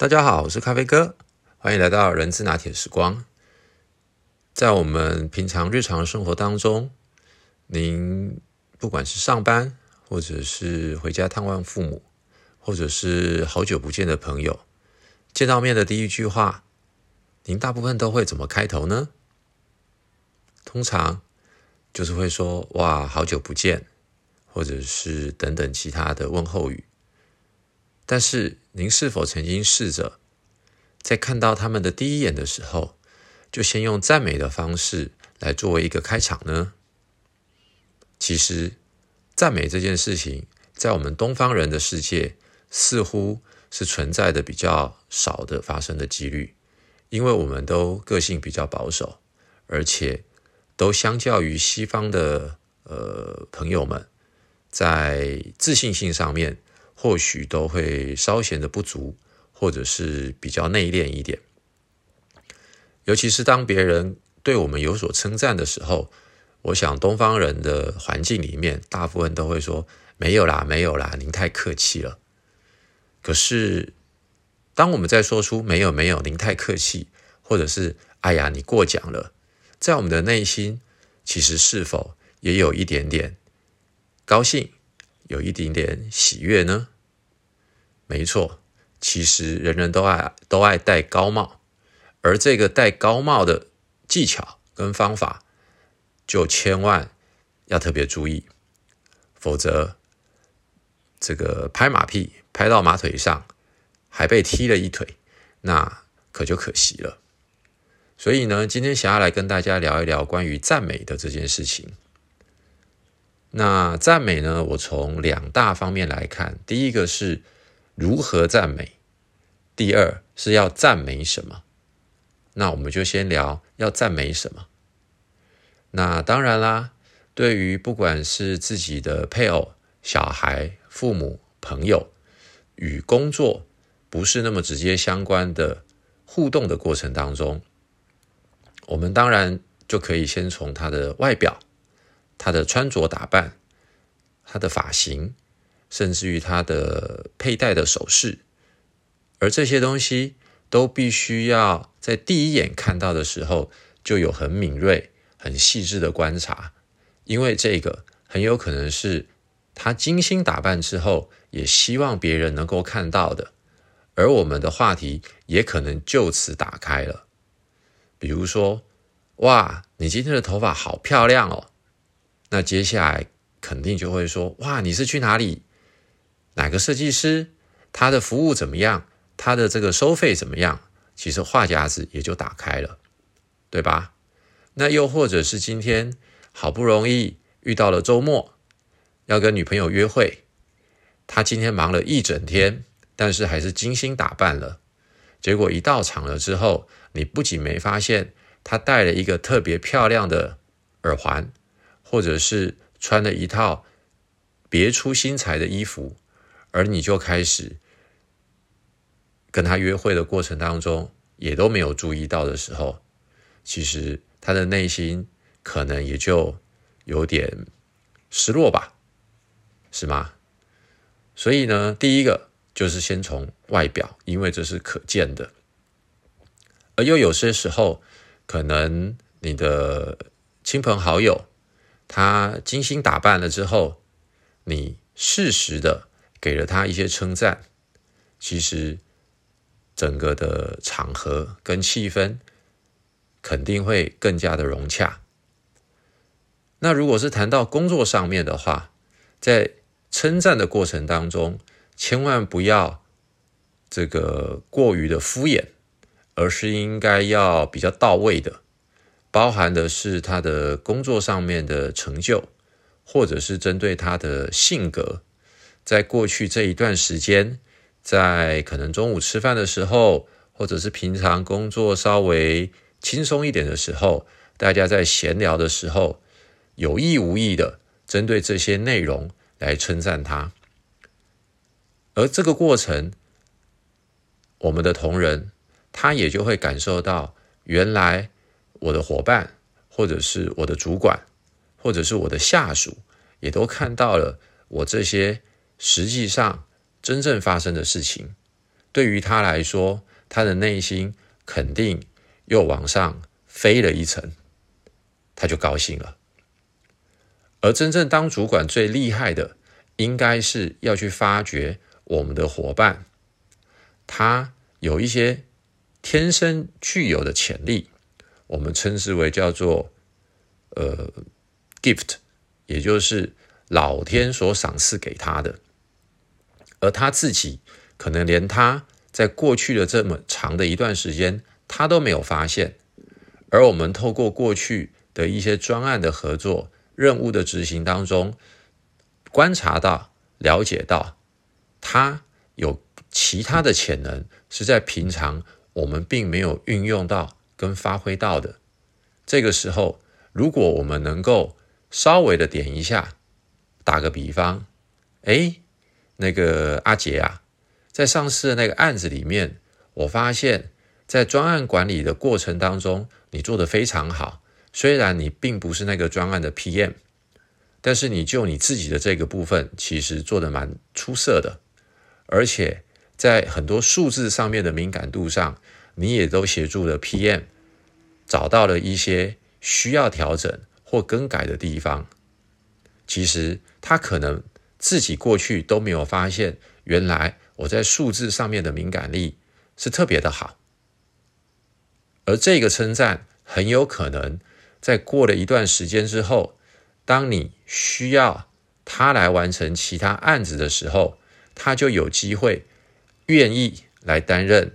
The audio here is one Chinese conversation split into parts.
大家好，我是咖啡哥，欢迎来到人资拿铁时光。在我们平常日常生活当中，您不管是上班，或者是回家探望父母，或者是好久不见的朋友，见到面的第一句话，您大部分都会怎么开头呢？通常就是会说“哇，好久不见”，或者是等等其他的问候语。但是，您是否曾经试着在看到他们的第一眼的时候，就先用赞美的方式来作为一个开场呢？其实，赞美这件事情，在我们东方人的世界，似乎是存在的比较少的发生的几率，因为我们都个性比较保守，而且都相较于西方的呃朋友们，在自信心上面。或许都会稍显的不足，或者是比较内敛一点。尤其是当别人对我们有所称赞的时候，我想东方人的环境里面，大部分都会说：“没有啦，没有啦，您太客气了。”可是，当我们在说出“没有，没有，您太客气”，或者是“哎呀，你过奖了”，在我们的内心，其实是否也有一点点高兴？有一点点喜悦呢？没错，其实人人都爱都爱戴高帽，而这个戴高帽的技巧跟方法，就千万要特别注意，否则这个拍马屁拍到马腿上，还被踢了一腿，那可就可惜了。所以呢，今天想要来跟大家聊一聊关于赞美的这件事情。那赞美呢？我从两大方面来看，第一个是如何赞美，第二是要赞美什么。那我们就先聊要赞美什么。那当然啦，对于不管是自己的配偶、小孩、父母、朋友，与工作不是那么直接相关的互动的过程当中，我们当然就可以先从他的外表。他的穿着打扮，他的发型，甚至于他的佩戴的首饰，而这些东西都必须要在第一眼看到的时候就有很敏锐、很细致的观察，因为这个很有可能是他精心打扮之后也希望别人能够看到的，而我们的话题也可能就此打开了。比如说，哇，你今天的头发好漂亮哦！那接下来肯定就会说：哇，你是去哪里？哪个设计师？他的服务怎么样？他的这个收费怎么样？其实话匣子也就打开了，对吧？那又或者是今天好不容易遇到了周末，要跟女朋友约会，他今天忙了一整天，但是还是精心打扮了。结果一到场了之后，你不仅没发现他戴了一个特别漂亮的耳环。或者是穿了一套别出心裁的衣服，而你就开始跟他约会的过程当中，也都没有注意到的时候，其实他的内心可能也就有点失落吧，是吗？所以呢，第一个就是先从外表，因为这是可见的，而又有些时候，可能你的亲朋好友。他精心打扮了之后，你适时的给了他一些称赞，其实整个的场合跟气氛肯定会更加的融洽。那如果是谈到工作上面的话，在称赞的过程当中，千万不要这个过于的敷衍，而是应该要比较到位的。包含的是他的工作上面的成就，或者是针对他的性格，在过去这一段时间，在可能中午吃饭的时候，或者是平常工作稍微轻松一点的时候，大家在闲聊的时候，有意无意的针对这些内容来称赞他，而这个过程，我们的同仁他也就会感受到原来。我的伙伴，或者是我的主管，或者是我的下属，也都看到了我这些实际上真正发生的事情。对于他来说，他的内心肯定又往上飞了一层，他就高兴了。而真正当主管最厉害的，应该是要去发掘我们的伙伴，他有一些天生具有的潜力，我们称之为叫做呃 gift，也就是老天所赏赐给他的，而他自己可能连他在过去的这么长的一段时间，他都没有发现，而我们透过过去的一些专案的合作。任务的执行当中，观察到、了解到，他有其他的潜能是在平常我们并没有运用到跟发挥到的。这个时候，如果我们能够稍微的点一下，打个比方，哎，那个阿杰啊，在上次的那个案子里面，我发现，在专案管理的过程当中，你做的非常好。虽然你并不是那个专案的 PM，但是你就你自己的这个部分，其实做的蛮出色的，而且在很多数字上面的敏感度上，你也都协助了 PM 找到了一些需要调整或更改的地方。其实他可能自己过去都没有发现，原来我在数字上面的敏感力是特别的好，而这个称赞很有可能。在过了一段时间之后，当你需要他来完成其他案子的时候，他就有机会愿意来担任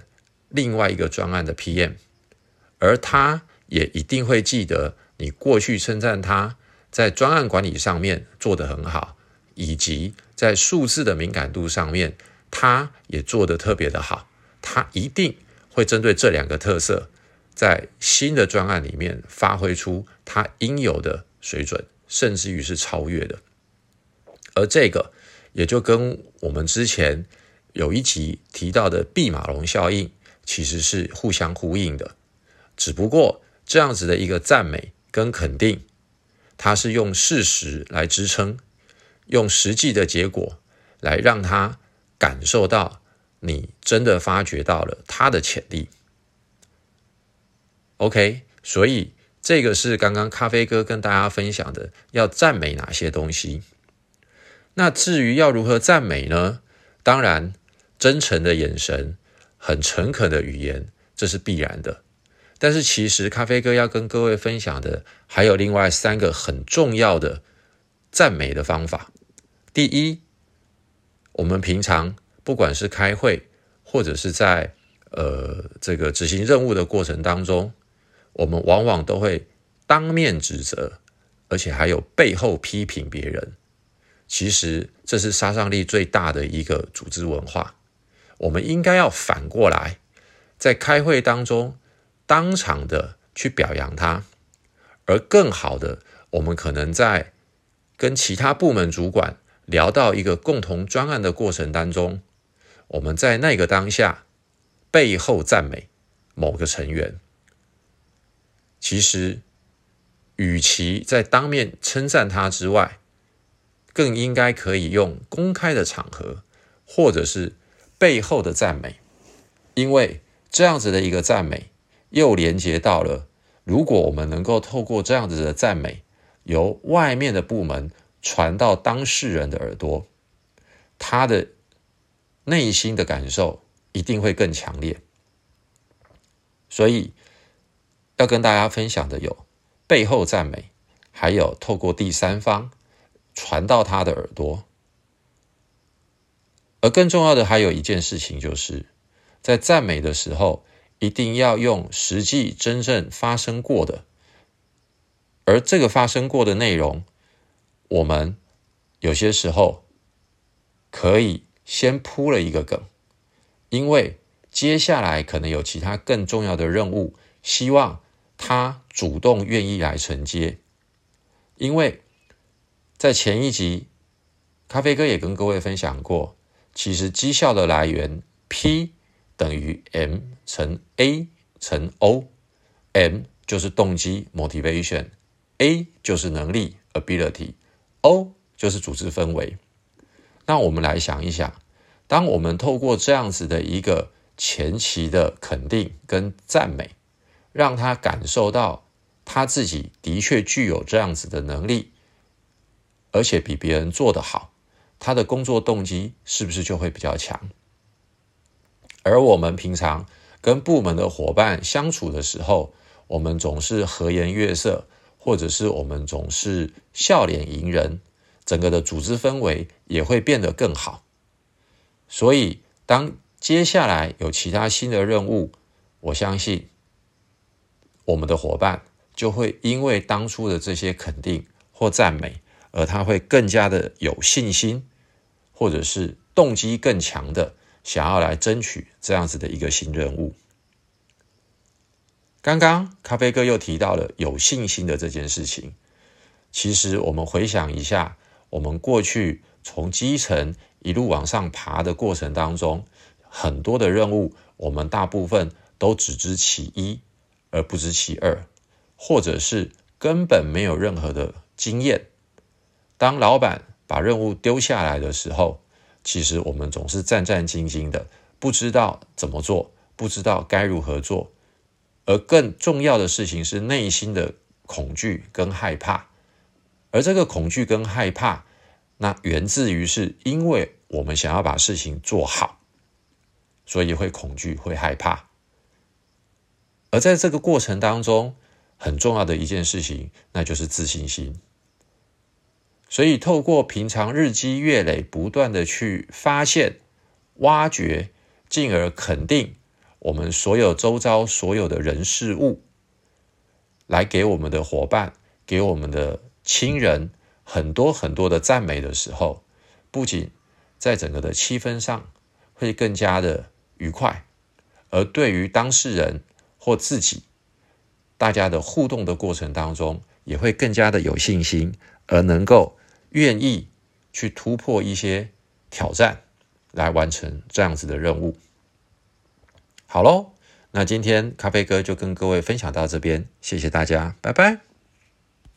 另外一个专案的 PM，而他也一定会记得你过去称赞他在专案管理上面做得很好，以及在数字的敏感度上面，他也做得特别的好，他一定会针对这两个特色。在新的专案里面发挥出他应有的水准，甚至于是超越的。而这个也就跟我们之前有一集提到的毕马龙效应其实是互相呼应的。只不过这样子的一个赞美跟肯定，它是用事实来支撑，用实际的结果来让他感受到你真的发掘到了他的潜力。OK，所以这个是刚刚咖啡哥跟大家分享的，要赞美哪些东西。那至于要如何赞美呢？当然，真诚的眼神、很诚恳的语言，这是必然的。但是，其实咖啡哥要跟各位分享的，还有另外三个很重要的赞美的方法。第一，我们平常不管是开会，或者是在呃这个执行任务的过程当中。我们往往都会当面指责，而且还有背后批评别人。其实这是杀伤力最大的一个组织文化。我们应该要反过来，在开会当中当场的去表扬他，而更好的，我们可能在跟其他部门主管聊到一个共同专案的过程当中，我们在那个当下背后赞美某个成员。其实，与其在当面称赞他之外，更应该可以用公开的场合，或者是背后的赞美，因为这样子的一个赞美，又连接到了，如果我们能够透过这样子的赞美，由外面的部门传到当事人的耳朵，他的内心的感受一定会更强烈，所以。要跟大家分享的有背后赞美，还有透过第三方传到他的耳朵。而更重要的还有一件事情，就是在赞美的时候，一定要用实际真正发生过的。而这个发生过的内容，我们有些时候可以先铺了一个梗，因为接下来可能有其他更重要的任务，希望。他主动愿意来承接，因为在前一集，咖啡哥也跟各位分享过，其实绩效的来源 P 等于 M 乘 A 乘 O，M 就是动机 motivation，A 就是能力 ability，O 就是组织氛围。那我们来想一想，当我们透过这样子的一个前期的肯定跟赞美，让他感受到他自己的确具有这样子的能力，而且比别人做得好，他的工作动机是不是就会比较强？而我们平常跟部门的伙伴相处的时候，我们总是和颜悦色，或者是我们总是笑脸迎人，整个的组织氛围也会变得更好。所以，当接下来有其他新的任务，我相信我们的伙伴就会因为当初的这些肯定或赞美，而他会更加的有信心，或者是动机更强的想要来争取这样子的一个新任务。刚刚咖啡哥又提到了有信心的这件事情，其实我们回想一下，我们过去从基层一路往上爬的过程当中，很多的任务，我们大部分都只知其一而不知其二，或者是根本没有任何的经验。当老板把任务丢下来的时候，其实我们总是战战兢兢的，不知道怎么做，不知道该如何做。而更重要的事情是内心的恐惧跟害怕，而这个恐惧跟害怕，那源自于是因为我们想要把事情做好，所以会恐惧会害怕。而在这个过程当中，很重要的一件事情，那就是自信心。所以透过平常日积月累，不断的去发现、挖掘，进而肯定。我们所有周遭所有的人事物，来给我们的伙伴、给我们的亲人很多很多的赞美的时候，不仅在整个的气氛上会更加的愉快，而对于当事人或自己，大家的互动的过程当中，也会更加的有信心，而能够愿意去突破一些挑战，来完成这样子的任务。好喽，那今天咖啡哥就跟各位分享到这边，谢谢大家，拜拜。